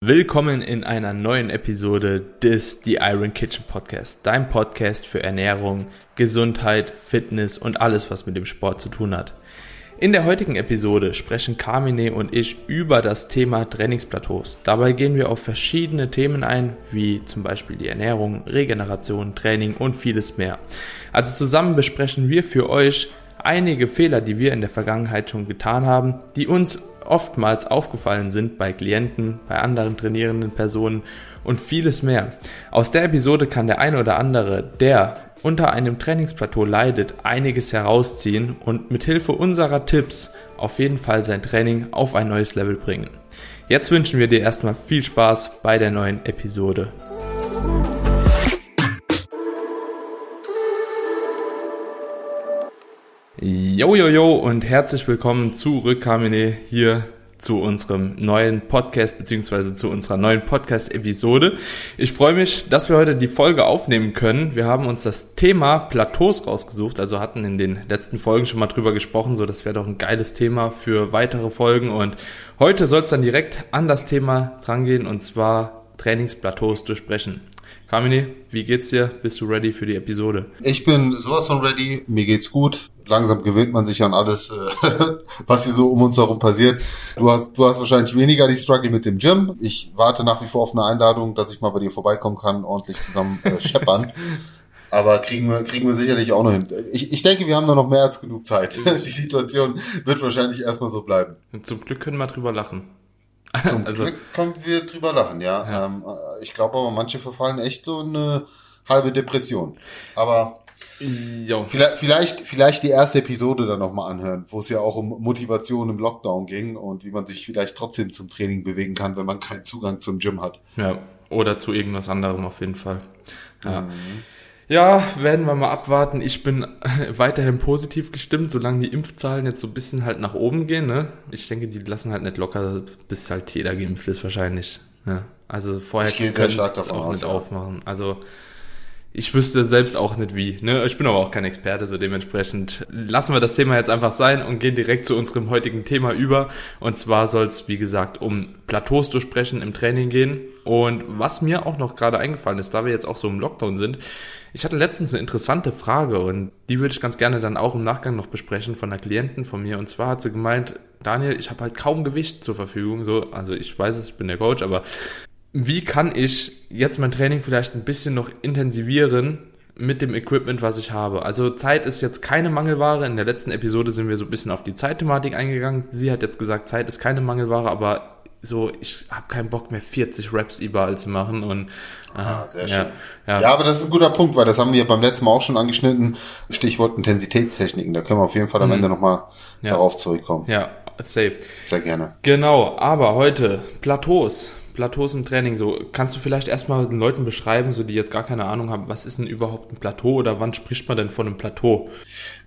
Willkommen in einer neuen Episode des The Iron Kitchen Podcast, dein Podcast für Ernährung, Gesundheit, Fitness und alles, was mit dem Sport zu tun hat. In der heutigen Episode sprechen Carmine und ich über das Thema Trainingsplateaus. Dabei gehen wir auf verschiedene Themen ein, wie zum Beispiel die Ernährung, Regeneration, Training und vieles mehr. Also zusammen besprechen wir für euch einige Fehler, die wir in der Vergangenheit schon getan haben, die uns oftmals aufgefallen sind bei Klienten, bei anderen trainierenden Personen und vieles mehr. Aus der Episode kann der ein oder andere, der unter einem Trainingsplateau leidet, einiges herausziehen und mit Hilfe unserer Tipps auf jeden Fall sein Training auf ein neues Level bringen. Jetzt wünschen wir dir erstmal viel Spaß bei der neuen Episode. Jo, jo, jo und herzlich willkommen zurück, Carmine, hier zu unserem neuen Podcast beziehungsweise zu unserer neuen Podcast-Episode. Ich freue mich, dass wir heute die Folge aufnehmen können. Wir haben uns das Thema Plateaus rausgesucht, also hatten in den letzten Folgen schon mal drüber gesprochen, so das wäre doch ein geiles Thema für weitere Folgen und heute soll es dann direkt an das Thema drangehen und zwar Trainingsplateaus durchbrechen. Carmine, wie geht's dir? Bist du ready für die Episode? Ich bin sowas von ready. Mir geht's gut. Langsam gewöhnt man sich an alles, äh, was hier so um uns herum passiert. Du hast, du hast wahrscheinlich weniger die Struggle mit dem Gym. Ich warte nach wie vor auf eine Einladung, dass ich mal bei dir vorbeikommen kann, ordentlich zusammen äh, scheppern. Aber kriegen wir, kriegen wir sicherlich auch noch hin. Ich, ich denke, wir haben da noch mehr als genug Zeit. Die Situation wird wahrscheinlich erstmal so bleiben. Zum Glück können wir drüber lachen. Zum also, Glück können wir drüber lachen, ja. ja. Ähm, äh, ich glaube aber, manche verfallen echt so eine halbe Depression. Aber jo. vielleicht, vielleicht, vielleicht die erste Episode dann nochmal anhören, wo es ja auch um Motivation im Lockdown ging und wie man sich vielleicht trotzdem zum Training bewegen kann, wenn man keinen Zugang zum Gym hat. Ja, oder zu irgendwas anderem auf jeden Fall. Ja. Mhm. Ja, werden wir mal abwarten. Ich bin weiterhin positiv gestimmt, solange die Impfzahlen jetzt so ein bisschen halt nach oben gehen. Ne? Ich denke, die lassen halt nicht locker, bis halt jeder geimpft ist wahrscheinlich. Ne? Also vorher können sie es auch aus, nicht ja. aufmachen. Also ich wüsste selbst auch nicht wie. Ne? Ich bin aber auch kein Experte, so dementsprechend lassen wir das Thema jetzt einfach sein und gehen direkt zu unserem heutigen Thema über. Und zwar soll es, wie gesagt, um Plateaus durchbrechen im Training gehen. Und was mir auch noch gerade eingefallen ist, da wir jetzt auch so im Lockdown sind, ich hatte letztens eine interessante Frage und die würde ich ganz gerne dann auch im Nachgang noch besprechen von einer Klientin von mir. Und zwar hat sie gemeint, Daniel, ich habe halt kaum Gewicht zur Verfügung. So, also ich weiß es, ich bin der Coach, aber wie kann ich jetzt mein Training vielleicht ein bisschen noch intensivieren mit dem Equipment, was ich habe? Also Zeit ist jetzt keine Mangelware. In der letzten Episode sind wir so ein bisschen auf die Zeitthematik eingegangen. Sie hat jetzt gesagt, Zeit ist keine Mangelware, aber so, ich habe keinen Bock mehr 40 Raps überall zu machen und ah, sehr ja, schön. Ja. ja, aber das ist ein guter Punkt, weil das haben wir beim letzten Mal auch schon angeschnitten. Stichwort Intensitätstechniken. Da können wir auf jeden Fall am mhm. Ende nochmal ja. darauf zurückkommen. Ja, safe. Sehr gerne. Genau, aber heute Plateaus. Plateaus im Training, so kannst du vielleicht erstmal den Leuten beschreiben, so die jetzt gar keine Ahnung haben, was ist denn überhaupt ein Plateau oder wann spricht man denn von einem Plateau?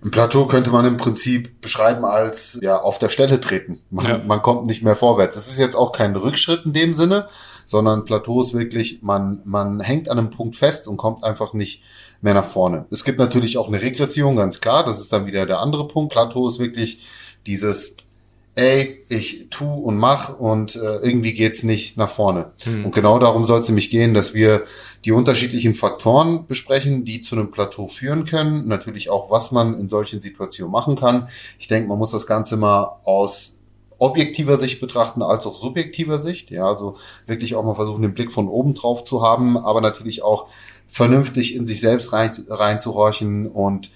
Ein Plateau könnte man im Prinzip beschreiben als ja auf der Stelle treten. Man, ja. man kommt nicht mehr vorwärts. Es ist jetzt auch kein Rückschritt in dem Sinne, sondern Plateau ist wirklich, man, man hängt an einem Punkt fest und kommt einfach nicht mehr nach vorne. Es gibt natürlich auch eine Regression, ganz klar. Das ist dann wieder der andere Punkt. Plateau ist wirklich dieses ey, ich tu und mach und äh, irgendwie geht's nicht nach vorne. Mhm. Und genau darum soll es nämlich gehen, dass wir die unterschiedlichen Faktoren besprechen, die zu einem Plateau führen können. Natürlich auch, was man in solchen Situationen machen kann. Ich denke, man muss das Ganze mal aus objektiver Sicht betrachten als auch subjektiver Sicht. Ja, also wirklich auch mal versuchen, den Blick von oben drauf zu haben, aber natürlich auch vernünftig in sich selbst rein, reinzuhorchen und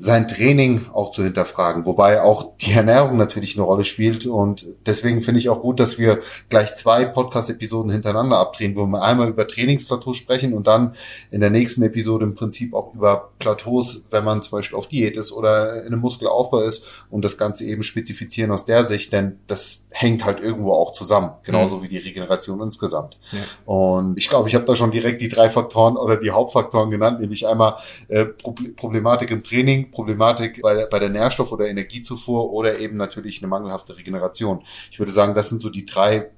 sein Training auch zu hinterfragen, wobei auch die Ernährung natürlich eine Rolle spielt und deswegen finde ich auch gut, dass wir gleich zwei Podcast-Episoden hintereinander abdrehen, wo wir einmal über Trainingsplateaus sprechen und dann in der nächsten Episode im Prinzip auch über Plateaus, wenn man zum Beispiel auf Diät ist oder in einem Muskelaufbau ist und das Ganze eben spezifizieren aus der Sicht, denn das hängt halt irgendwo auch zusammen, genauso mhm. wie die Regeneration insgesamt. Ja. Und ich glaube, ich habe da schon direkt die drei Faktoren oder die Hauptfaktoren genannt, nämlich einmal äh, Problematik im Training, Problematik bei, bei der Nährstoff- oder Energiezufuhr oder eben natürlich eine mangelhafte Regeneration. Ich würde sagen, das sind so die drei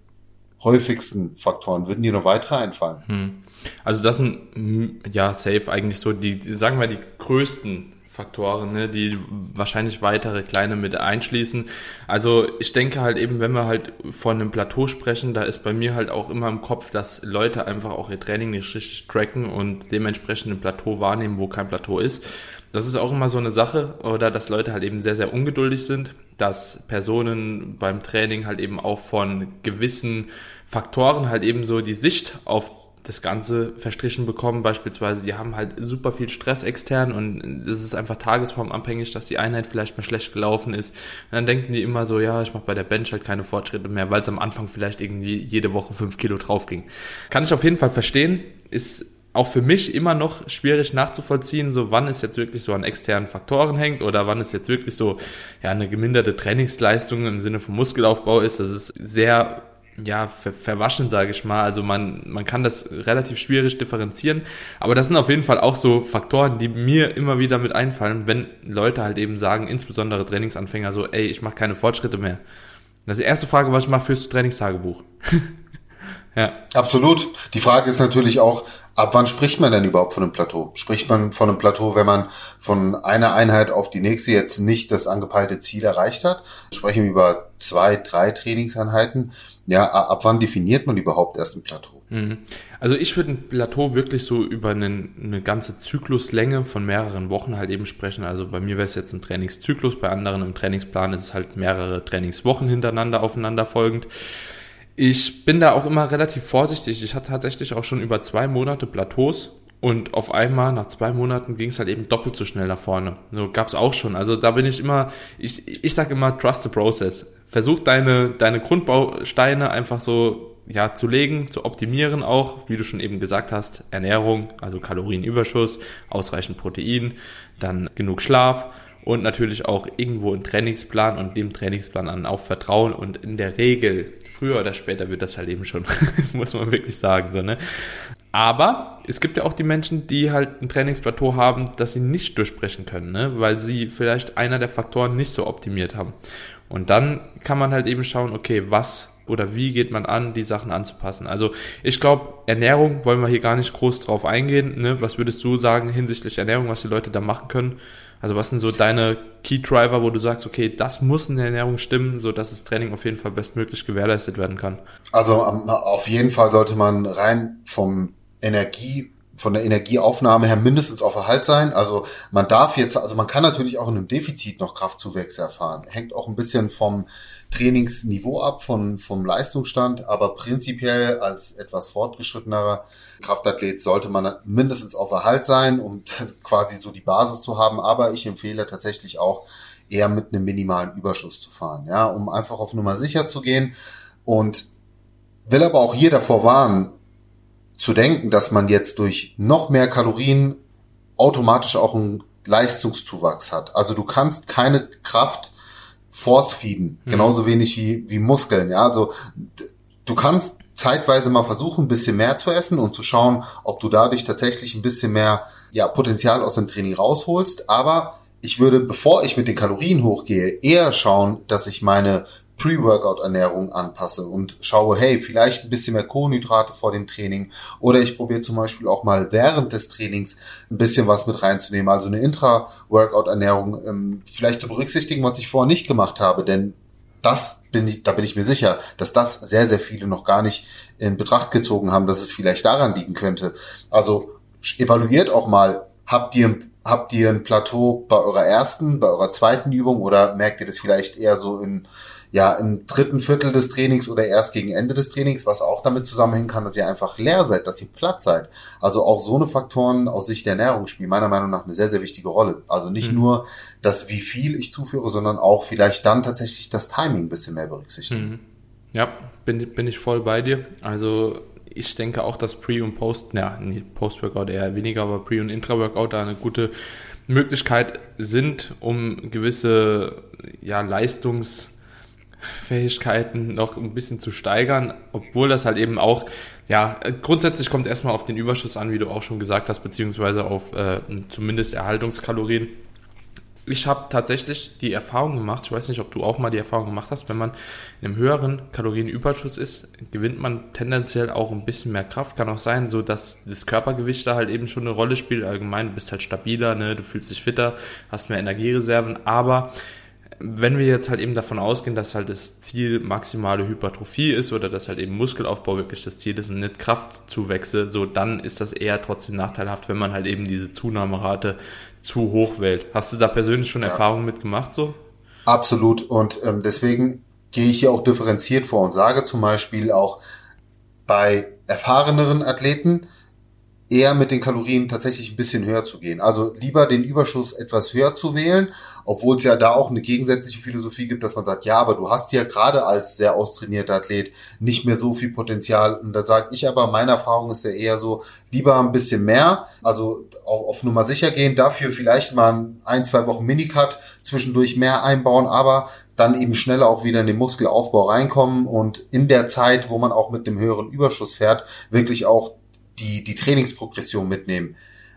häufigsten Faktoren. Würden dir noch weitere einfallen? Hm. Also das sind, hm, ja, safe eigentlich so die, sagen wir die größten Faktoren, ne, die wahrscheinlich weitere kleine mit einschließen. Also ich denke halt eben, wenn wir halt von einem Plateau sprechen, da ist bei mir halt auch immer im Kopf, dass Leute einfach auch ihr Training nicht richtig tracken und dementsprechend ein Plateau wahrnehmen, wo kein Plateau ist. Das ist auch immer so eine Sache, oder dass Leute halt eben sehr, sehr ungeduldig sind, dass Personen beim Training halt eben auch von gewissen Faktoren halt eben so die Sicht auf das Ganze verstrichen bekommen. Beispielsweise, die haben halt super viel Stress extern und es ist einfach tagesformabhängig, dass die Einheit vielleicht mal schlecht gelaufen ist. Und dann denken die immer so, ja, ich mache bei der Bench halt keine Fortschritte mehr, weil es am Anfang vielleicht irgendwie jede Woche fünf Kilo drauf ging. Kann ich auf jeden Fall verstehen. Ist auch für mich immer noch schwierig nachzuvollziehen, so wann es jetzt wirklich so an externen Faktoren hängt oder wann es jetzt wirklich so ja eine geminderte Trainingsleistung im Sinne von Muskelaufbau ist. Das ist sehr ja, ver verwaschen, sage ich mal. Also man, man kann das relativ schwierig differenzieren. Aber das sind auf jeden Fall auch so Faktoren, die mir immer wieder mit einfallen, wenn Leute halt eben sagen, insbesondere Trainingsanfänger, so, ey, ich mache keine Fortschritte mehr. Das ist die erste Frage, was ich mache, fürs Trainingstagebuch. ja. Absolut. Die Frage ist natürlich auch, Ab wann spricht man denn überhaupt von einem Plateau? Spricht man von einem Plateau, wenn man von einer Einheit auf die nächste jetzt nicht das angepeilte Ziel erreicht hat? Sprechen wir über zwei, drei Trainingseinheiten. Ja, ab wann definiert man überhaupt erst ein Plateau? Mhm. Also ich würde ein Plateau wirklich so über eine, eine ganze Zykluslänge von mehreren Wochen halt eben sprechen. Also bei mir wäre es jetzt ein Trainingszyklus, bei anderen im Trainingsplan ist es halt mehrere Trainingswochen hintereinander aufeinander folgend. Ich bin da auch immer relativ vorsichtig. Ich hatte tatsächlich auch schon über zwei Monate Plateaus und auf einmal nach zwei Monaten ging es halt eben doppelt so schnell nach vorne. So gab es auch schon. Also da bin ich immer, ich, ich sag immer, trust the process. Versuch deine, deine Grundbausteine einfach so ja, zu legen, zu optimieren auch, wie du schon eben gesagt hast, Ernährung, also Kalorienüberschuss, ausreichend Protein, dann genug Schlaf und natürlich auch irgendwo einen Trainingsplan und dem Trainingsplan an auch vertrauen und in der Regel früher oder später wird das halt eben schon, muss man wirklich sagen. So, ne? Aber es gibt ja auch die Menschen, die halt ein Trainingsplateau haben, das sie nicht durchbrechen können, ne? weil sie vielleicht einer der Faktoren nicht so optimiert haben. Und dann kann man halt eben schauen, okay, was oder wie geht man an, die Sachen anzupassen. Also ich glaube, Ernährung wollen wir hier gar nicht groß drauf eingehen. Ne? Was würdest du sagen hinsichtlich Ernährung, was die Leute da machen können? Also was sind so deine Key Driver, wo du sagst, okay, das muss in der Ernährung stimmen, so dass das Training auf jeden Fall bestmöglich gewährleistet werden kann? Also auf jeden Fall sollte man rein vom Energie von der Energieaufnahme her mindestens auf Erhalt sein. Also man darf jetzt, also man kann natürlich auch in einem Defizit noch Kraftzuwächse erfahren. Hängt auch ein bisschen vom Trainingsniveau ab, von, vom Leistungsstand, aber prinzipiell als etwas fortgeschrittenerer Kraftathlet sollte man mindestens auf Erhalt sein, um quasi so die Basis zu haben. Aber ich empfehle tatsächlich auch eher mit einem minimalen Überschuss zu fahren, ja, um einfach auf Nummer sicher zu gehen und will aber auch hier davor warnen, zu denken, dass man jetzt durch noch mehr Kalorien automatisch auch einen Leistungszuwachs hat. Also du kannst keine Kraft force feeden, mhm. genauso wenig wie, wie Muskeln. Ja, also du kannst zeitweise mal versuchen, ein bisschen mehr zu essen und zu schauen, ob du dadurch tatsächlich ein bisschen mehr ja, Potenzial aus dem Training rausholst. Aber ich würde, bevor ich mit den Kalorien hochgehe, eher schauen, dass ich meine Pre-Workout-Ernährung anpasse und schaue, hey, vielleicht ein bisschen mehr Kohlenhydrate vor dem Training oder ich probiere zum Beispiel auch mal während des Trainings ein bisschen was mit reinzunehmen, also eine Intra-Workout-Ernährung ähm, vielleicht zu berücksichtigen, was ich vorher nicht gemacht habe, denn das bin ich, da bin ich mir sicher, dass das sehr, sehr viele noch gar nicht in Betracht gezogen haben, dass es vielleicht daran liegen könnte. Also evaluiert auch mal, habt ihr, habt ihr ein Plateau bei eurer ersten, bei eurer zweiten Übung oder merkt ihr das vielleicht eher so in ja im dritten Viertel des Trainings oder erst gegen Ende des Trainings, was auch damit zusammenhängen kann, dass ihr einfach leer seid, dass ihr platt seid. Also auch so eine Faktoren aus Sicht der Ernährung spielen meiner Meinung nach eine sehr, sehr wichtige Rolle. Also nicht mhm. nur das, wie viel ich zuführe, sondern auch vielleicht dann tatsächlich das Timing ein bisschen mehr berücksichtigen. Mhm. Ja, bin, bin ich voll bei dir. Also ich denke auch, dass Pre- und Post, ja, Post-Workout eher weniger, aber Pre- und Intra-Workout da eine gute Möglichkeit sind, um gewisse ja, Leistungs- Fähigkeiten noch ein bisschen zu steigern, obwohl das halt eben auch, ja, grundsätzlich kommt es erstmal auf den Überschuss an, wie du auch schon gesagt hast, beziehungsweise auf äh, zumindest Erhaltungskalorien. ich habe tatsächlich die Erfahrung gemacht, ich weiß nicht, ob du auch mal die Erfahrung gemacht hast, wenn man in einem höheren Kalorienüberschuss ist, gewinnt man tendenziell auch ein bisschen mehr Kraft. Kann auch sein, so dass das Körpergewicht da halt eben schon eine Rolle spielt. Allgemein, du bist halt stabiler, ne? du fühlst dich fitter, hast mehr Energiereserven, aber wenn wir jetzt halt eben davon ausgehen, dass halt das Ziel maximale Hypertrophie ist oder dass halt eben Muskelaufbau wirklich das Ziel ist und nicht Kraftzuwächse, so dann ist das eher trotzdem nachteilhaft, wenn man halt eben diese Zunahmerate zu hoch wählt. Hast du da persönlich schon ja. Erfahrungen mitgemacht so? Absolut und ähm, deswegen gehe ich hier auch differenziert vor und sage zum Beispiel auch bei erfahreneren Athleten, eher mit den Kalorien tatsächlich ein bisschen höher zu gehen. Also lieber den Überschuss etwas höher zu wählen, obwohl es ja da auch eine gegensätzliche Philosophie gibt, dass man sagt, ja, aber du hast ja gerade als sehr austrainierter Athlet nicht mehr so viel Potenzial. Und da sage ich aber, meine Erfahrung ist ja eher so, lieber ein bisschen mehr, also auch auf Nummer sicher gehen, dafür vielleicht mal ein, zwei Wochen Minicut zwischendurch mehr einbauen, aber dann eben schneller auch wieder in den Muskelaufbau reinkommen und in der Zeit, wo man auch mit dem höheren Überschuss fährt, wirklich auch die, die Trainingsprogression mitnehmen.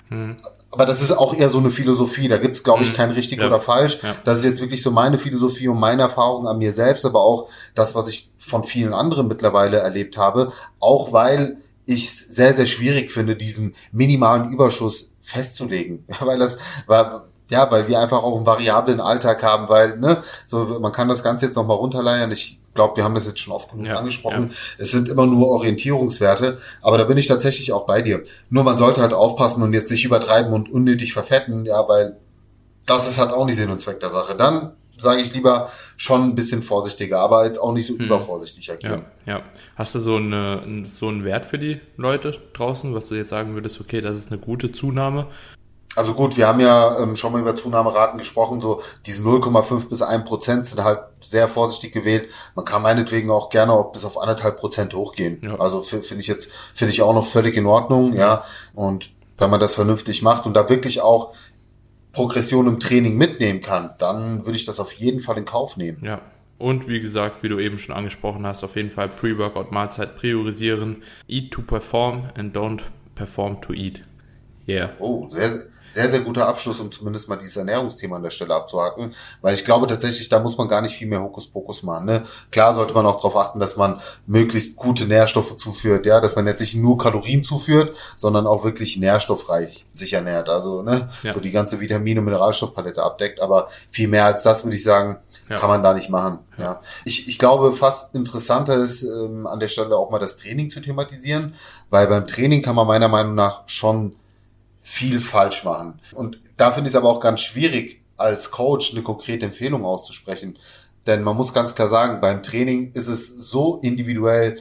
Hm. Aber das ist auch eher so eine Philosophie. Da gibt's, glaube ich, hm. kein richtig ja. oder falsch. Ja. Das ist jetzt wirklich so meine Philosophie und meine Erfahrung an mir selbst, aber auch das, was ich von vielen anderen mittlerweile erlebt habe. Auch weil ich sehr, sehr schwierig finde, diesen minimalen Überschuss festzulegen. weil das, war, ja, weil wir einfach auch einen variablen Alltag haben, weil, ne, so, man kann das Ganze jetzt nochmal runterleiern. Ich glaube, wir haben das jetzt schon oft genug ja, angesprochen. Ja. Es sind immer nur Orientierungswerte, aber da bin ich tatsächlich auch bei dir. Nur man sollte halt aufpassen und jetzt nicht übertreiben und unnötig verfetten, ja, weil das ist halt auch nicht Sinn und Zweck der Sache. Dann sage ich lieber schon ein bisschen vorsichtiger, aber jetzt auch nicht so hm. übervorsichtig agieren. Ja, ja. Hast du so, eine, so einen Wert für die Leute draußen, was du jetzt sagen würdest, okay, das ist eine gute Zunahme? Also gut, wir haben ja ähm, schon mal über Zunahmeraten gesprochen, so diese 0,5 bis 1 Prozent sind halt sehr vorsichtig gewählt. Man kann meinetwegen auch gerne auch bis auf anderthalb Prozent hochgehen. Ja. Also finde ich jetzt, finde ich auch noch völlig in Ordnung, ja. Und wenn man das vernünftig macht und da wirklich auch Progression im Training mitnehmen kann, dann würde ich das auf jeden Fall in Kauf nehmen. Ja. Und wie gesagt, wie du eben schon angesprochen hast, auf jeden Fall Pre-Workout-Mahlzeit priorisieren. Eat to perform and don't perform to eat. Yeah. Oh, sehr, sehr sehr, guter Abschluss, um zumindest mal dieses Ernährungsthema an der Stelle abzuhaken, weil ich glaube tatsächlich, da muss man gar nicht viel mehr Hokuspokus machen. Ne? Klar sollte man auch darauf achten, dass man möglichst gute Nährstoffe zuführt, ja, dass man jetzt nicht nur Kalorien zuführt, sondern auch wirklich nährstoffreich sich ernährt. Also ne, ja. so die ganze Vitamine- und Mineralstoffpalette abdeckt, aber viel mehr als das würde ich sagen, ja. kann man da nicht machen. Ja. ja. Ich, ich glaube, fast interessanter ist ähm, an der Stelle auch mal das Training zu thematisieren, weil beim Training kann man meiner Meinung nach schon viel falsch machen. Und da finde ich es aber auch ganz schwierig, als Coach eine konkrete Empfehlung auszusprechen. Denn man muss ganz klar sagen, beim Training ist es so individuell,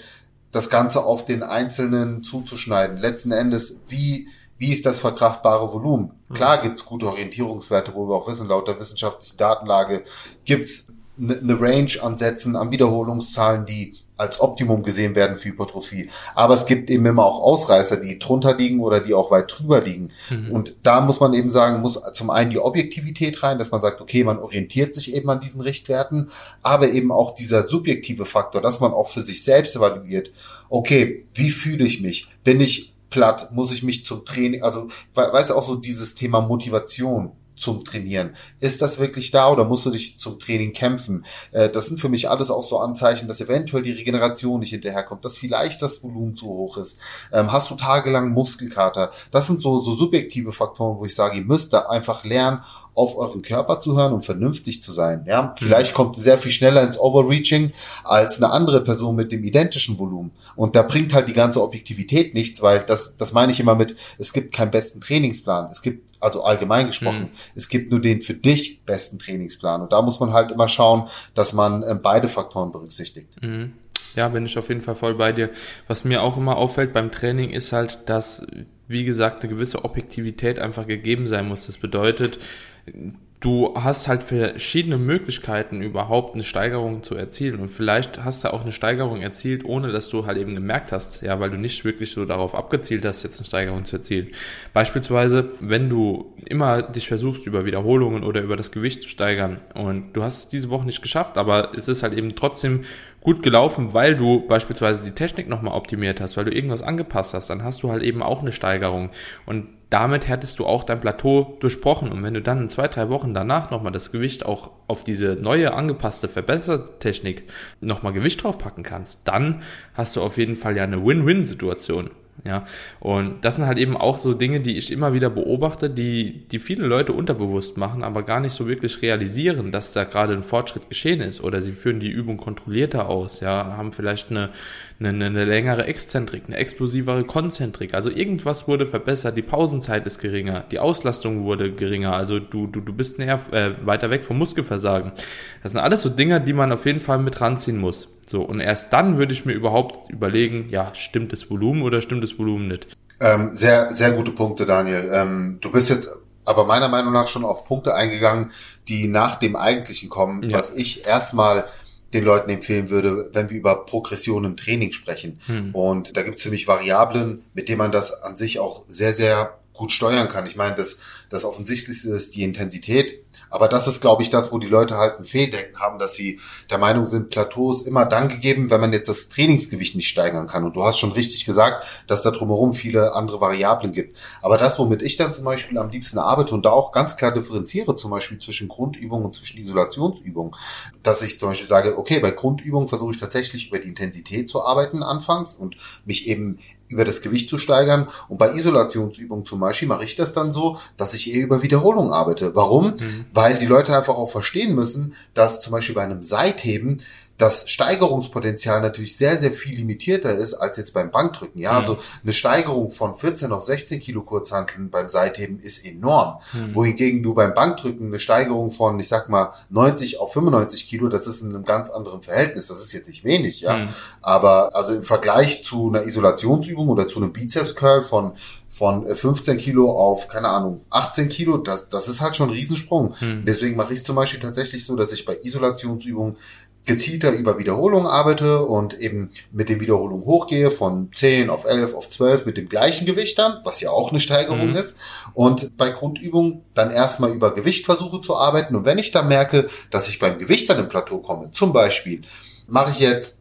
das Ganze auf den Einzelnen zuzuschneiden. Letzten Endes, wie, wie ist das verkraftbare Volumen? Klar gibt's gute Orientierungswerte, wo wir auch wissen, laut der wissenschaftlichen Datenlage gibt's eine ne Range an Sätzen, an Wiederholungszahlen, die als Optimum gesehen werden für Hypertrophie. Aber es gibt eben immer auch Ausreißer, die drunter liegen oder die auch weit drüber liegen. Mhm. Und da muss man eben sagen, muss zum einen die Objektivität rein, dass man sagt, okay, man orientiert sich eben an diesen Richtwerten, aber eben auch dieser subjektive Faktor, dass man auch für sich selbst evaluiert, okay, wie fühle ich mich? Bin ich platt? Muss ich mich zum Training, also, weißt du, auch so dieses Thema Motivation zum Trainieren? Ist das wirklich da oder musst du dich zum Training kämpfen? Äh, das sind für mich alles auch so Anzeichen, dass eventuell die Regeneration nicht hinterherkommt, dass vielleicht das Volumen zu hoch ist. Ähm, hast du tagelang Muskelkater? Das sind so, so subjektive Faktoren, wo ich sage, ihr müsst da einfach lernen, auf euren Körper zu hören und vernünftig zu sein. Ja, vielleicht mhm. kommt sehr viel schneller ins Overreaching als eine andere Person mit dem identischen Volumen. Und da bringt halt die ganze Objektivität nichts, weil das, das meine ich immer mit, es gibt keinen besten Trainingsplan. Es gibt also allgemein gesprochen, mhm. es gibt nur den für dich besten Trainingsplan. Und da muss man halt immer schauen, dass man äh, beide Faktoren berücksichtigt. Mhm. Ja, bin ich auf jeden Fall voll bei dir. Was mir auch immer auffällt beim Training ist halt, dass, wie gesagt, eine gewisse Objektivität einfach gegeben sein muss. Das bedeutet, du hast halt verschiedene Möglichkeiten, überhaupt eine Steigerung zu erzielen. Und vielleicht hast du auch eine Steigerung erzielt, ohne dass du halt eben gemerkt hast, ja, weil du nicht wirklich so darauf abgezielt hast, jetzt eine Steigerung zu erzielen. Beispielsweise, wenn du immer dich versuchst, über Wiederholungen oder über das Gewicht zu steigern und du hast es diese Woche nicht geschafft, aber es ist halt eben trotzdem gut gelaufen, weil du beispielsweise die Technik nochmal optimiert hast, weil du irgendwas angepasst hast, dann hast du halt eben auch eine Steigerung. Und damit hättest du auch dein Plateau durchbrochen. Und wenn du dann in zwei, drei Wochen danach nochmal das Gewicht auch auf diese neue, angepasste, verbesserte Technik nochmal Gewicht draufpacken kannst, dann hast du auf jeden Fall ja eine Win-Win-Situation. Ja, und das sind halt eben auch so Dinge, die ich immer wieder beobachte, die, die viele Leute unterbewusst machen, aber gar nicht so wirklich realisieren, dass da gerade ein Fortschritt geschehen ist. Oder sie führen die Übung kontrollierter aus, ja, haben vielleicht eine, eine, eine längere Exzentrik, eine explosivere Konzentrik. Also irgendwas wurde verbessert, die Pausenzeit ist geringer, die Auslastung wurde geringer, also du, du, du bist näher, äh, weiter weg vom Muskelversagen. Das sind alles so Dinge, die man auf jeden Fall mit ranziehen muss. So, und erst dann würde ich mir überhaupt überlegen, ja, stimmt das Volumen oder stimmt das Volumen nicht? Ähm, sehr, sehr gute Punkte, Daniel. Ähm, du bist jetzt aber meiner Meinung nach schon auf Punkte eingegangen, die nach dem eigentlichen kommen, ja. was ich erstmal den Leuten empfehlen würde, wenn wir über Progression im Training sprechen. Hm. Und da gibt es nämlich Variablen, mit denen man das an sich auch sehr, sehr gut steuern kann. Ich meine, das, das Offensichtlichste ist die Intensität. Aber das ist, glaube ich, das, wo die Leute halt ein Fehldenken haben, dass sie der Meinung sind, Plateaus immer dann gegeben, wenn man jetzt das Trainingsgewicht nicht steigern kann. Und du hast schon richtig gesagt, dass da drumherum viele andere Variablen gibt. Aber das, womit ich dann zum Beispiel am liebsten arbeite und da auch ganz klar differenziere, zum Beispiel zwischen Grundübungen und zwischen Isolationsübungen, dass ich zum Beispiel sage, okay, bei Grundübungen versuche ich tatsächlich über die Intensität zu arbeiten anfangs und mich eben über das Gewicht zu steigern. Und bei Isolationsübungen zum Beispiel mache ich das dann so, dass ich eher über Wiederholung arbeite. Warum? Mhm. Weil die Leute einfach auch verstehen müssen, dass zum Beispiel bei einem Seitheben das Steigerungspotenzial natürlich sehr, sehr viel limitierter ist als jetzt beim Bankdrücken. Ja, mhm. also eine Steigerung von 14 auf 16 Kilo Kurzhanteln beim Seitheben ist enorm. Mhm. Wohingegen du beim Bankdrücken eine Steigerung von, ich sag mal, 90 auf 95 Kilo, das ist in einem ganz anderen Verhältnis. Das ist jetzt nicht wenig, ja. Mhm. Aber also im Vergleich zu einer Isolationsübung oder zu einem Bizeps Curl von von 15 Kilo auf, keine Ahnung, 18 Kilo, das, das ist halt schon ein Riesensprung. Hm. Deswegen mache ich es zum Beispiel tatsächlich so, dass ich bei Isolationsübungen gezielter über Wiederholungen arbeite und eben mit den Wiederholungen hochgehe von 10 auf 11 auf 12 mit dem gleichen Gewicht dann, was ja auch eine Steigerung mhm. ist. Und bei Grundübungen dann erstmal über Gewicht versuche zu arbeiten. Und wenn ich dann merke, dass ich beim Gewicht dann im Plateau komme, zum Beispiel mache ich jetzt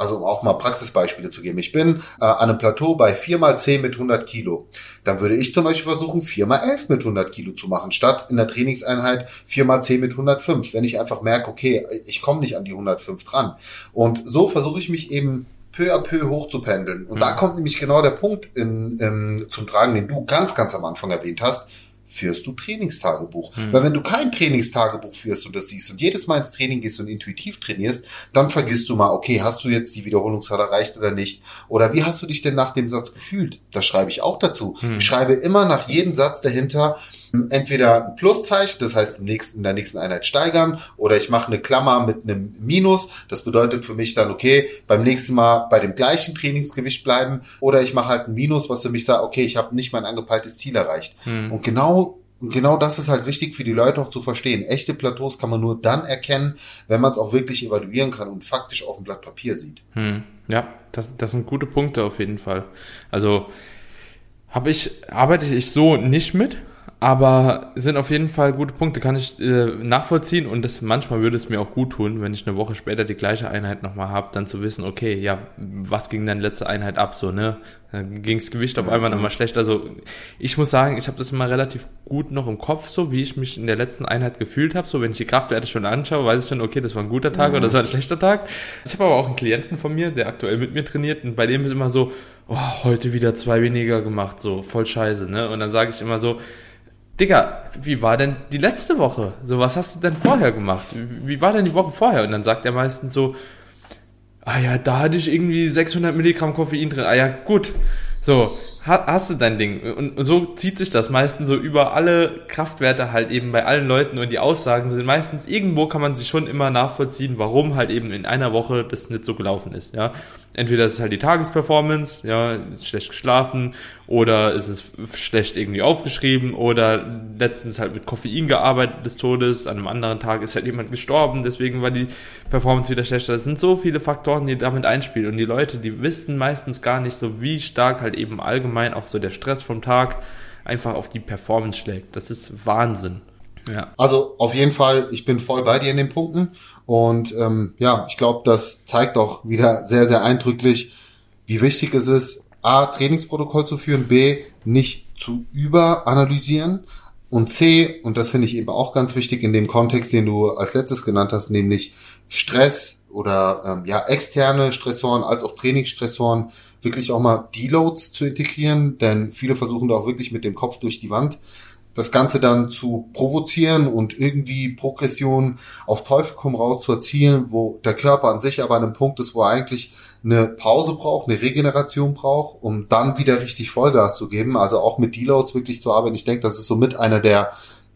also um auch mal Praxisbeispiele zu geben. Ich bin äh, an einem Plateau bei 4 mal 10 mit 100 Kilo. Dann würde ich zum Beispiel versuchen, 4 mal 11 mit 100 Kilo zu machen, statt in der Trainingseinheit 4 mal 10 mit 105. Wenn ich einfach merke, okay, ich komme nicht an die 105 dran. Und so versuche ich mich eben peu à peu hochzupendeln. Und mhm. da kommt nämlich genau der Punkt in, in, zum Tragen, den du ganz, ganz am Anfang erwähnt hast führst du Trainingstagebuch. Mhm. Weil wenn du kein Trainingstagebuch führst und das siehst und jedes Mal ins Training gehst und intuitiv trainierst, dann vergisst du mal, okay, hast du jetzt die Wiederholungszahl erreicht oder nicht? Oder wie hast du dich denn nach dem Satz gefühlt? Das schreibe ich auch dazu. Mhm. Ich schreibe immer nach jedem Satz dahinter entweder ein Pluszeichen, das heißt in der nächsten Einheit steigern, oder ich mache eine Klammer mit einem Minus. Das bedeutet für mich dann, okay, beim nächsten Mal bei dem gleichen Trainingsgewicht bleiben, oder ich mache halt ein Minus, was für mich sagt, okay, ich habe nicht mein angepeiltes Ziel erreicht. Mhm. Und genau und genau das ist halt wichtig für die Leute auch zu verstehen. Echte Plateaus kann man nur dann erkennen, wenn man es auch wirklich evaluieren kann und faktisch auf dem Blatt Papier sieht. Hm. Ja, das, das sind gute Punkte auf jeden Fall. Also habe ich, arbeite ich so nicht mit, aber sind auf jeden Fall gute Punkte, kann ich äh, nachvollziehen und das manchmal würde es mir auch gut tun, wenn ich eine Woche später die gleiche Einheit nochmal habe, dann zu wissen, okay, ja, was ging denn letzte Einheit ab so, ne? Dann ging das Gewicht auf einmal nochmal schlecht. Also ich muss sagen, ich habe das immer relativ gut noch im Kopf, so wie ich mich in der letzten Einheit gefühlt habe. So wenn ich die Kraftwerte schon anschaue, weiß ich schon, okay, das war ein guter Tag mhm. oder das war ein schlechter Tag. Ich habe aber auch einen Klienten von mir, der aktuell mit mir trainiert und bei dem ist immer so, oh, heute wieder zwei weniger gemacht, so voll scheiße, ne? Und dann sage ich immer so, Digga, wie war denn die letzte Woche? So, was hast du denn vorher gemacht? Wie war denn die Woche vorher? Und dann sagt er meistens so, ah ja, da hatte ich irgendwie 600 Milligramm Koffein drin. Ah ja, gut. So, hast du dein Ding. Und so zieht sich das meistens so über alle Kraftwerte halt eben bei allen Leuten und die Aussagen sind meistens irgendwo kann man sich schon immer nachvollziehen, warum halt eben in einer Woche das nicht so gelaufen ist, ja entweder ist es halt die Tagesperformance, ja, schlecht geschlafen, oder ist es schlecht irgendwie aufgeschrieben, oder letztens halt mit Koffein gearbeitet des Todes, an einem anderen Tag ist halt jemand gestorben, deswegen war die Performance wieder schlechter. Das sind so viele Faktoren, die damit einspielen. Und die Leute, die wissen meistens gar nicht so, wie stark halt eben allgemein auch so der Stress vom Tag einfach auf die Performance schlägt. Das ist Wahnsinn. Ja. Also auf jeden Fall, ich bin voll bei dir in den Punkten. Und ähm, ja, ich glaube, das zeigt auch wieder sehr, sehr eindrücklich, wie wichtig es ist, A, Trainingsprotokoll zu führen, B, nicht zu überanalysieren und C, und das finde ich eben auch ganz wichtig in dem Kontext, den du als letztes genannt hast, nämlich Stress oder ähm, ja externe Stressoren als auch Trainingsstressoren wirklich auch mal Deloads zu integrieren, denn viele versuchen da auch wirklich mit dem Kopf durch die Wand das Ganze dann zu provozieren und irgendwie Progression auf Teufel komm raus zu erzielen, wo der Körper an sich aber an einem Punkt ist, wo er eigentlich eine Pause braucht, eine Regeneration braucht, um dann wieder richtig Vollgas zu geben. Also auch mit Deloads wirklich zu arbeiten. Ich denke, das ist somit einer der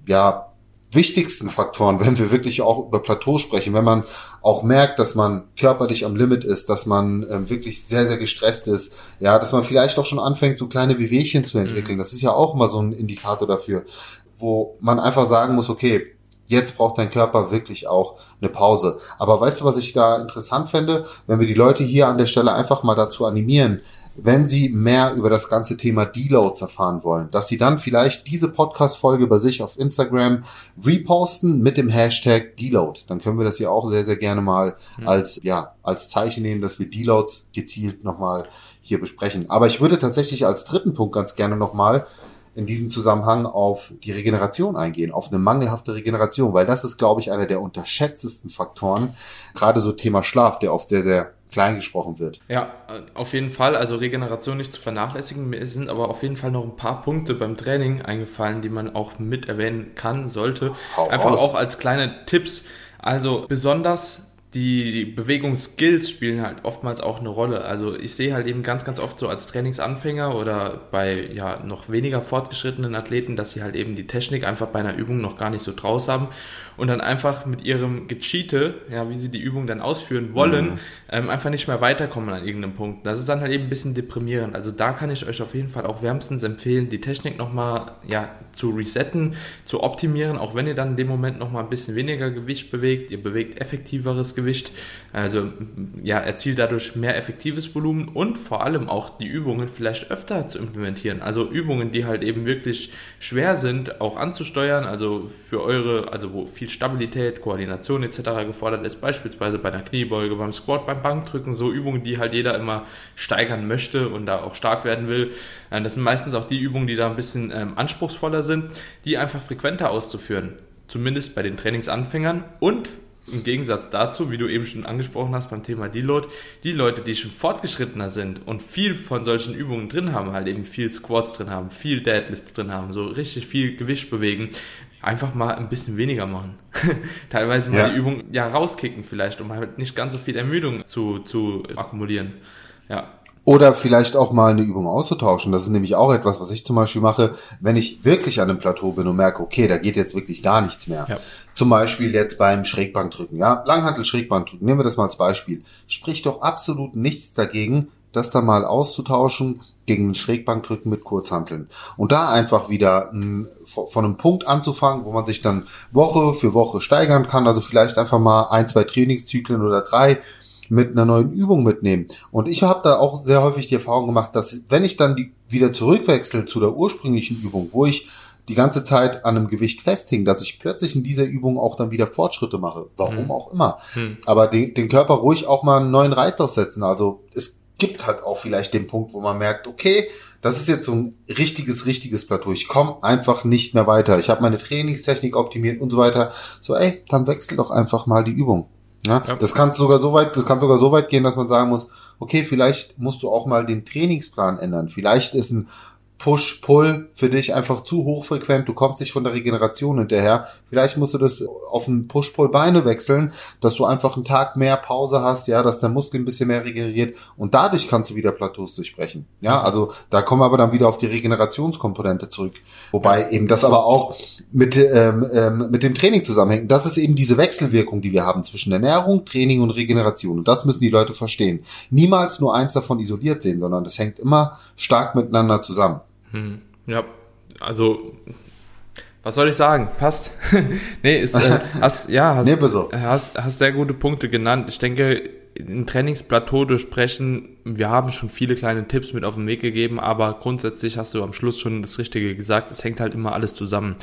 ja wichtigsten Faktoren, wenn wir wirklich auch über Plateau sprechen, wenn man auch merkt, dass man körperlich am Limit ist, dass man ähm, wirklich sehr, sehr gestresst ist, ja, dass man vielleicht auch schon anfängt, so kleine Wehwehchen zu entwickeln. Mhm. Das ist ja auch mal so ein Indikator dafür, wo man einfach sagen muss, okay, jetzt braucht dein Körper wirklich auch eine Pause. Aber weißt du, was ich da interessant fände? Wenn wir die Leute hier an der Stelle einfach mal dazu animieren, wenn Sie mehr über das ganze Thema Deloads erfahren wollen, dass Sie dann vielleicht diese Podcast-Folge bei sich auf Instagram reposten mit dem Hashtag Deload. Dann können wir das ja auch sehr, sehr gerne mal mhm. als, ja, als Zeichen nehmen, dass wir Deloads gezielt nochmal hier besprechen. Aber ich würde tatsächlich als dritten Punkt ganz gerne nochmal in diesem Zusammenhang auf die Regeneration eingehen, auf eine mangelhafte Regeneration, weil das ist, glaube ich, einer der unterschätztesten Faktoren, gerade so Thema Schlaf, der oft sehr, sehr klein gesprochen wird. Ja, auf jeden Fall. Also Regeneration nicht zu vernachlässigen. Mir sind aber auf jeden Fall noch ein paar Punkte beim Training eingefallen, die man auch mit erwähnen kann, sollte. Hau Einfach raus. auch als kleine Tipps. Also besonders die Bewegungsskills spielen halt oftmals auch eine Rolle. Also ich sehe halt eben ganz, ganz oft so als Trainingsanfänger oder bei ja noch weniger fortgeschrittenen Athleten, dass sie halt eben die Technik einfach bei einer Übung noch gar nicht so draus haben und dann einfach mit ihrem Gecheate, ja, wie sie die Übung dann ausführen wollen, mhm. ähm, einfach nicht mehr weiterkommen an irgendeinem Punkt. Das ist dann halt eben ein bisschen deprimierend. Also da kann ich euch auf jeden Fall auch wärmstens empfehlen, die Technik nochmal ja, zu resetten, zu optimieren, auch wenn ihr dann in dem Moment nochmal ein bisschen weniger Gewicht bewegt, ihr bewegt effektiveres Gewicht, also ja, erzielt dadurch mehr effektives Volumen und vor allem auch die Übungen vielleicht öfter zu implementieren. Also Übungen, die halt eben wirklich schwer sind, auch anzusteuern, also für eure, also wo viel Stabilität, Koordination etc. gefordert ist, beispielsweise bei einer Kniebeuge, beim Squat, beim Bankdrücken, so Übungen, die halt jeder immer steigern möchte und da auch stark werden will. Äh, das sind meistens auch die Übungen, die da ein bisschen ähm, anspruchsvoller sind, die einfach frequenter auszuführen. Zumindest bei den Trainingsanfängern und im Gegensatz dazu, wie du eben schon angesprochen hast beim Thema Deload, die Leute, die schon fortgeschrittener sind und viel von solchen Übungen drin haben, halt eben viel Squats drin haben, viel Deadlifts drin haben, so richtig viel Gewicht bewegen, einfach mal ein bisschen weniger machen. Teilweise mal ja. die Übung ja rauskicken vielleicht, um halt nicht ganz so viel Ermüdung zu, zu akkumulieren. Ja. Oder vielleicht auch mal eine Übung auszutauschen. Das ist nämlich auch etwas, was ich zum Beispiel mache, wenn ich wirklich an einem Plateau bin und merke, okay, da geht jetzt wirklich gar nichts mehr. Ja. Zum Beispiel jetzt beim Schrägbankdrücken, ja. Langhantel Schrägbankdrücken. Nehmen wir das mal als Beispiel. Spricht doch absolut nichts dagegen, das dann mal auszutauschen gegen ein Schrägbankdrücken mit Kurzhanteln. Und da einfach wieder von einem Punkt anzufangen, wo man sich dann Woche für Woche steigern kann. Also vielleicht einfach mal ein, zwei Trainingszyklen oder drei mit einer neuen Übung mitnehmen. Und ich habe da auch sehr häufig die Erfahrung gemacht, dass wenn ich dann die, wieder zurückwechsel zu der ursprünglichen Übung, wo ich die ganze Zeit an einem Gewicht festhing, dass ich plötzlich in dieser Übung auch dann wieder Fortschritte mache. Warum hm. auch immer. Hm. Aber den, den Körper ruhig auch mal einen neuen Reiz aufsetzen. Also es gibt halt auch vielleicht den Punkt, wo man merkt, okay, das ist jetzt so ein richtiges, richtiges Plateau. Ich komme einfach nicht mehr weiter. Ich habe meine Trainingstechnik optimiert und so weiter. So, ey, dann wechsel doch einfach mal die Übung. Ja? ja. Das kann sogar so weit, das kann sogar so weit gehen, dass man sagen muss, okay, vielleicht musst du auch mal den Trainingsplan ändern. Vielleicht ist ein Push-Pull für dich einfach zu hochfrequent, du kommst nicht von der Regeneration hinterher. Vielleicht musst du das auf ein Push-Pull-Beine wechseln, dass du einfach einen Tag mehr Pause hast, ja, dass der Muskel ein bisschen mehr regeneriert und dadurch kannst du wieder Plateaus durchbrechen. Ja, also da kommen wir aber dann wieder auf die Regenerationskomponente zurück. Wobei eben das aber auch mit, ähm, ähm, mit dem Training zusammenhängt. Das ist eben diese Wechselwirkung, die wir haben zwischen Ernährung, Training und Regeneration. Und das müssen die Leute verstehen. Niemals nur eins davon isoliert sehen, sondern das hängt immer stark miteinander zusammen. Hm. Ja, also was soll ich sagen? Passt. nee, ist, äh, hast, ja, hast, nee, hast, hast sehr gute Punkte genannt. Ich denke, ein Trainingsplateau durchbrechen. Wir haben schon viele kleine Tipps mit auf den Weg gegeben, aber grundsätzlich hast du am Schluss schon das Richtige gesagt. Es hängt halt immer alles zusammen.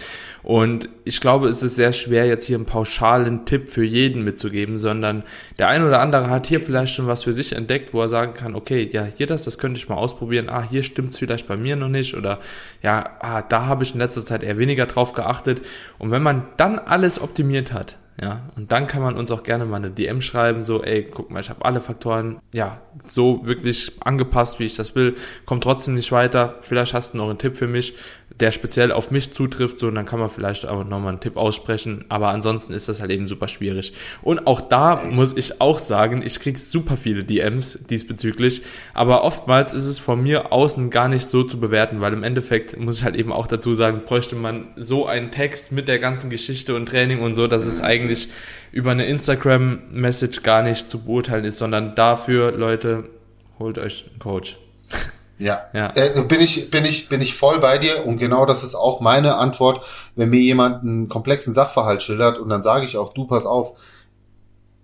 Und ich glaube, es ist sehr schwer, jetzt hier einen pauschalen Tipp für jeden mitzugeben, sondern der ein oder andere hat hier vielleicht schon was für sich entdeckt, wo er sagen kann, okay, ja, hier das, das könnte ich mal ausprobieren. Ah, hier stimmt's vielleicht bei mir noch nicht oder ja, ah, da habe ich in letzter Zeit eher weniger drauf geachtet. Und wenn man dann alles optimiert hat, ja, und dann kann man uns auch gerne mal eine DM schreiben, so, ey, guck mal, ich habe alle Faktoren, ja, so wirklich angepasst, wie ich das will, kommt trotzdem nicht weiter. Vielleicht hast du noch einen Tipp für mich, der speziell auf mich zutrifft, so, und dann kann man vielleicht auch nochmal einen Tipp aussprechen, aber ansonsten ist das halt eben super schwierig. Und auch da muss ich auch sagen, ich krieg super viele DMs diesbezüglich, aber oftmals ist es von mir außen gar nicht so zu bewerten, weil im Endeffekt muss ich halt eben auch dazu sagen, bräuchte man so einen Text mit der ganzen Geschichte und Training und so, dass es eigentlich eigentlich über eine Instagram-Message gar nicht zu beurteilen ist, sondern dafür, Leute, holt euch einen Coach. Ja, ja. Äh, bin ich bin ich bin ich voll bei dir und genau das ist auch meine Antwort, wenn mir jemand einen komplexen Sachverhalt schildert und dann sage ich auch, du pass auf,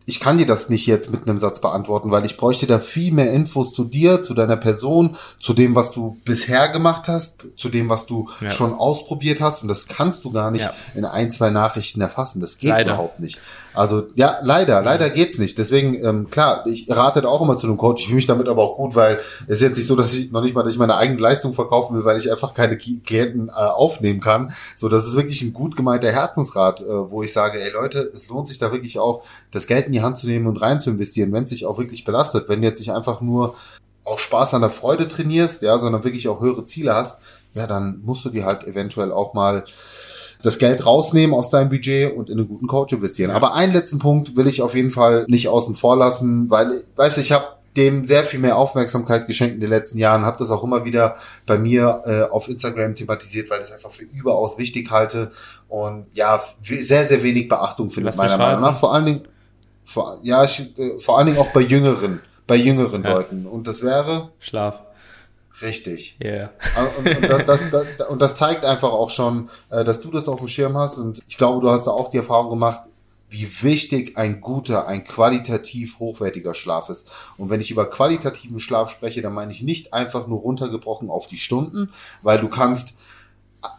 ich kann dir das nicht jetzt mit einem Satz beantworten, weil ich bräuchte da viel mehr Infos zu dir, zu deiner Person, zu dem, was du bisher gemacht hast, zu dem, was du ja. schon ausprobiert hast. Und das kannst du gar nicht ja. in ein, zwei Nachrichten erfassen. Das geht leider. überhaupt nicht. Also ja, leider, leider geht's nicht. Deswegen, ähm, klar, ich rate da auch immer zu einem Coach. Ich fühle mich damit aber auch gut, weil es ist jetzt nicht so, dass ich noch nicht mal, dass ich meine eigene Leistung verkaufen will, weil ich einfach keine Klienten äh, aufnehmen kann. So, das ist wirklich ein gut gemeinter Herzensrat, äh, wo ich sage, ey Leute, es lohnt sich da wirklich auch, das Geld in die Hand zu nehmen und rein zu investieren, wenn es sich auch wirklich belastet. Wenn du jetzt nicht einfach nur auch Spaß an der Freude trainierst, ja, sondern wirklich auch höhere Ziele hast, ja, dann musst du dir halt eventuell auch mal das Geld rausnehmen aus deinem Budget und in einen guten Coach investieren. Aber einen letzten Punkt will ich auf jeden Fall nicht außen vor lassen, weil, weiß ich habe dem sehr viel mehr Aufmerksamkeit geschenkt in den letzten Jahren, habe das auch immer wieder bei mir äh, auf Instagram thematisiert, weil ich es einfach für überaus wichtig halte und ja, sehr, sehr wenig Beachtung findet, meiner Meinung nach. Vor allen Dingen, vor, ja, ich, äh, vor allen Dingen auch bei jüngeren, bei jüngeren ja. Leuten. Und das wäre Schlaf. Richtig. Yeah. Und, und, das, das, und das zeigt einfach auch schon, äh, dass du das auf dem Schirm hast. Und ich glaube, du hast da auch die Erfahrung gemacht, wie wichtig ein guter, ein qualitativ hochwertiger Schlaf ist. Und wenn ich über qualitativen Schlaf spreche, dann meine ich nicht einfach nur runtergebrochen auf die Stunden, weil du kannst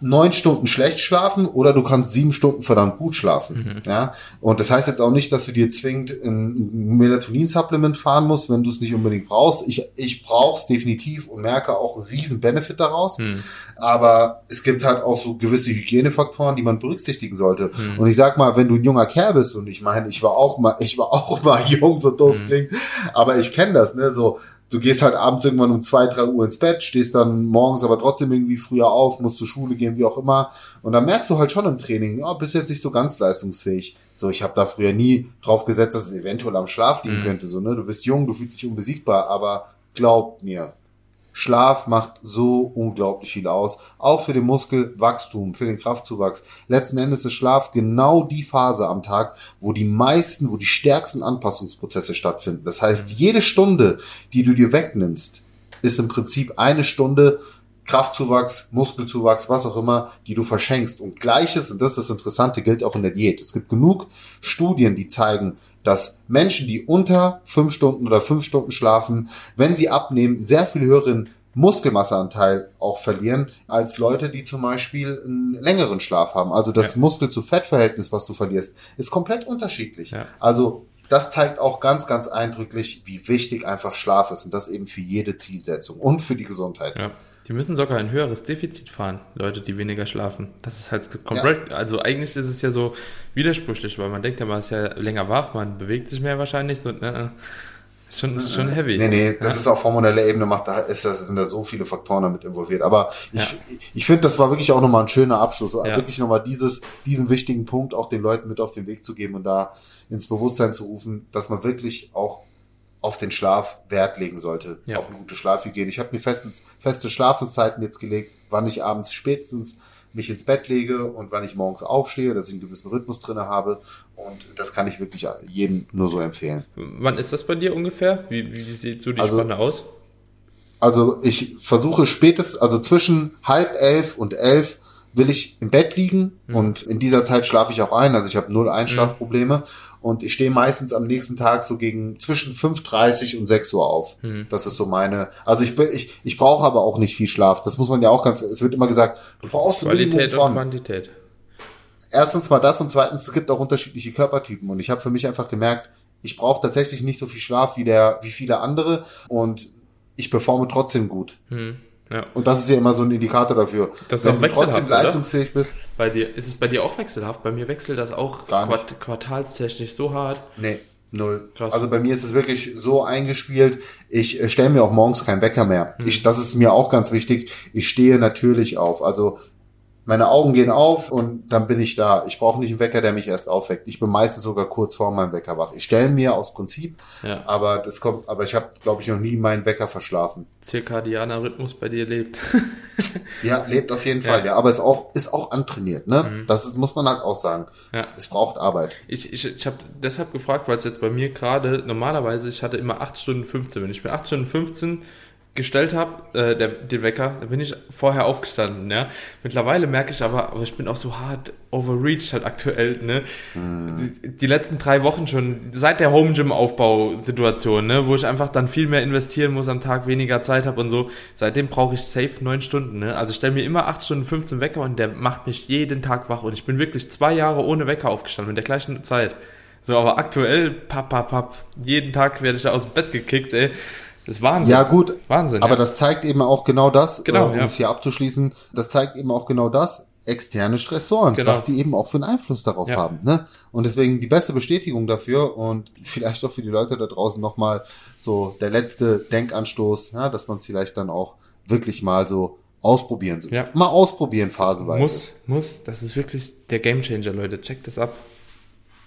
neun Stunden schlecht schlafen oder du kannst sieben Stunden verdammt gut schlafen. Mhm. Ja, und das heißt jetzt auch nicht, dass du dir zwingend ein Melatonin-Supplement fahren musst, wenn du es nicht unbedingt brauchst. Ich, ich brauche es definitiv und merke auch einen riesen Benefit daraus. Mhm. Aber es gibt halt auch so gewisse Hygienefaktoren, die man berücksichtigen sollte. Mhm. Und ich sag mal, wenn du ein junger Kerl bist und ich meine, ich war auch mal, ich war auch mal jung, so doof mhm. klingt, aber ich kenne das, ne, so du gehst halt abends irgendwann um zwei, drei Uhr ins Bett, stehst dann morgens aber trotzdem irgendwie früher auf, musst zur Schule gehen, wie auch immer. Und dann merkst du halt schon im Training, ja, bist jetzt nicht so ganz leistungsfähig. So, ich habe da früher nie drauf gesetzt, dass es eventuell am Schlaf liegen mhm. könnte. So, ne? Du bist jung, du fühlst dich unbesiegbar, aber glaub mir, Schlaf macht so unglaublich viel aus. Auch für den Muskelwachstum, für den Kraftzuwachs. Letzten Endes ist Schlaf genau die Phase am Tag, wo die meisten, wo die stärksten Anpassungsprozesse stattfinden. Das heißt, jede Stunde, die du dir wegnimmst, ist im Prinzip eine Stunde Kraftzuwachs, Muskelzuwachs, was auch immer, die du verschenkst. Und gleiches, und das ist das Interessante, gilt auch in der Diät. Es gibt genug Studien, die zeigen, dass Menschen, die unter fünf Stunden oder fünf Stunden schlafen, wenn sie abnehmen, sehr viel höheren Muskelmasseanteil auch verlieren, als Leute, die zum Beispiel einen längeren Schlaf haben. Also das ja. Muskel-zu-Fett-Verhältnis, was du verlierst, ist komplett unterschiedlich. Ja. Also das zeigt auch ganz, ganz eindrücklich, wie wichtig einfach Schlaf ist und das eben für jede Zielsetzung und für die Gesundheit. Ja. Die müssen sogar ein höheres Defizit fahren, Leute, die weniger schlafen. Das ist halt komplett, ja. also eigentlich ist es ja so widersprüchlich, weil man denkt ja, man ist ja länger wach, man bewegt sich mehr wahrscheinlich, so, ne, ist schon, ist schon heavy. Nee, nee, das ja. ist auf hormoneller Ebene macht, da ist, das sind da so viele Faktoren damit involviert. Aber ich, ja. ich finde, das war wirklich auch nochmal ein schöner Abschluss. Ja. Wirklich nochmal dieses, diesen wichtigen Punkt auch den Leuten mit auf den Weg zu geben und da ins Bewusstsein zu rufen, dass man wirklich auch auf den Schlaf Wert legen sollte, ja. auf eine gute Schlafhygiene. Ich habe mir festens, feste Schlafenszeiten jetzt gelegt, wann ich abends spätestens mich ins Bett lege und wann ich morgens aufstehe, dass ich einen gewissen Rhythmus drinne habe. Und das kann ich wirklich jedem nur so empfehlen. Wann ist das bei dir ungefähr? Wie, wie sieht so die also, Spanne aus? Also ich versuche spätestens, also zwischen halb elf und elf will ich im Bett liegen mhm. und in dieser Zeit schlafe ich auch ein. Also ich habe null Einschlafprobleme mhm. Und ich stehe meistens am nächsten Tag so gegen zwischen 5.30 und 6 Uhr auf. Mhm. Das ist so meine, also ich, ich, ich brauche aber auch nicht viel Schlaf. Das muss man ja auch ganz, es wird immer gesagt, du brauchst Qualität und Quantität. Erstens mal das und zweitens, es gibt auch unterschiedliche Körpertypen und ich habe für mich einfach gemerkt, ich brauche tatsächlich nicht so viel Schlaf wie der, wie viele andere und ich performe trotzdem gut. Hm. Ja. Und das ist ja immer so ein Indikator dafür. Dass Wenn du trotzdem leistungsfähig bist. Bei dir, ist es bei dir auch wechselhaft? Bei mir wechselt das auch quart quartalstechnisch so hart. Nee, null. Krass. Also bei mir ist es wirklich so eingespielt, ich äh, stelle mir auch morgens keinen Wecker mehr. Hm. Ich, das ist mir auch ganz wichtig. Ich stehe natürlich auf. Also meine Augen gehen auf und dann bin ich da. Ich brauche nicht einen Wecker, der mich erst aufweckt. Ich bin meistens sogar kurz vor meinem Wecker wach. Ich stelle mir aus Prinzip, ja. aber das kommt, aber ich habe, glaube ich, noch nie meinen Wecker verschlafen. Zirkadianer Rhythmus bei dir lebt. ja, lebt auf jeden Fall, ja. ja. Aber ist auch, ist auch antrainiert, ne? Mhm. Das ist, muss man halt auch sagen. Ja. Es braucht Arbeit. Ich, ich, ich habe deshalb gefragt, weil es jetzt bei mir gerade, normalerweise, ich hatte immer 8 Stunden 15. Wenn ich mir 8 Stunden 15 gestellt habe, äh, der, den Wecker, da bin ich vorher aufgestanden, ja. Mittlerweile merke ich aber, aber ich bin auch so hart overreached halt aktuell, ne. Mhm. Die, die, letzten drei Wochen schon, seit der Home Gym Aufbausituation, ne, wo ich einfach dann viel mehr investieren muss am Tag, weniger Zeit habe und so, seitdem brauche ich safe neun Stunden, ne. Also ich stelle mir immer acht Stunden 15 Wecker und der macht mich jeden Tag wach und ich bin wirklich zwei Jahre ohne Wecker aufgestanden, mit der gleichen Zeit. So, aber aktuell, papp, papp, papp, jeden Tag werde ich da aus dem Bett gekickt, ey. Das ist Wahnsinn. Ja, gut. Wahnsinn. Aber ja. das zeigt eben auch genau das, genau, äh, um ja. es hier abzuschließen, das zeigt eben auch genau das, externe Stressoren, genau. was die eben auch für einen Einfluss darauf ja. haben. Ne? Und deswegen die beste Bestätigung dafür und vielleicht auch für die Leute da draußen nochmal so der letzte Denkanstoß, ja, dass man es vielleicht dann auch wirklich mal so ausprobieren. Ja. Mal ausprobieren phasenweise. Muss, muss. Das ist wirklich der Gamechanger, Leute. Checkt das ab.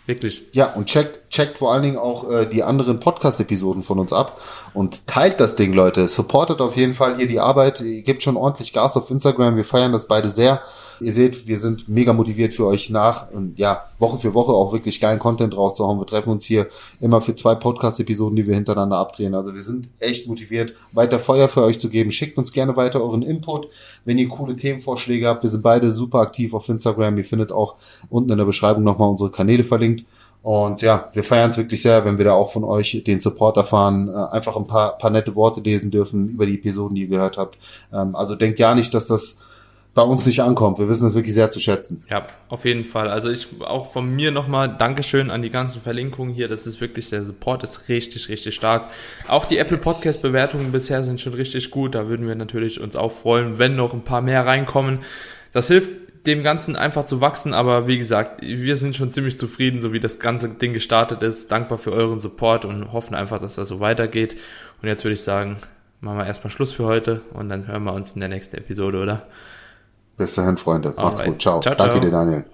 Wirklich. Ja, und checkt, checkt vor allen Dingen auch äh, die anderen Podcast-Episoden von uns ab und teilt das Ding, Leute. Supportet auf jeden Fall hier die Arbeit. Ihr gebt schon ordentlich Gas auf Instagram. Wir feiern das beide sehr. Ihr seht, wir sind mega motiviert für euch nach und ja, Woche für Woche auch wirklich geilen Content rauszuhauen. Wir treffen uns hier immer für zwei Podcast-Episoden, die wir hintereinander abdrehen. Also wir sind echt motiviert, weiter Feuer für euch zu geben. Schickt uns gerne weiter euren Input, wenn ihr coole Themenvorschläge habt. Wir sind beide super aktiv auf Instagram. Ihr findet auch unten in der Beschreibung nochmal unsere Kanäle verlinkt. Und ja, wir feiern es wirklich sehr, wenn wir da auch von euch den Support erfahren, äh, einfach ein paar, paar nette Worte lesen dürfen über die Episoden, die ihr gehört habt. Ähm, also denkt ja nicht, dass das bei uns nicht ankommt. Wir wissen das wirklich sehr zu schätzen. Ja, auf jeden Fall. Also ich auch von mir nochmal Dankeschön an die ganzen Verlinkungen hier. Das ist wirklich, der Support ist richtig, richtig stark. Auch die Apple Podcast Bewertungen bisher sind schon richtig gut. Da würden wir natürlich uns auch freuen, wenn noch ein paar mehr reinkommen. Das hilft dem Ganzen einfach zu wachsen, aber wie gesagt, wir sind schon ziemlich zufrieden, so wie das ganze Ding gestartet ist. Dankbar für euren Support und hoffen einfach, dass das so weitergeht. Und jetzt würde ich sagen, machen wir erstmal Schluss für heute und dann hören wir uns in der nächsten Episode, oder? Bis dahin, Freunde. Macht's Alright. gut. Ciao. ciao, ciao. Danke dir, Daniel.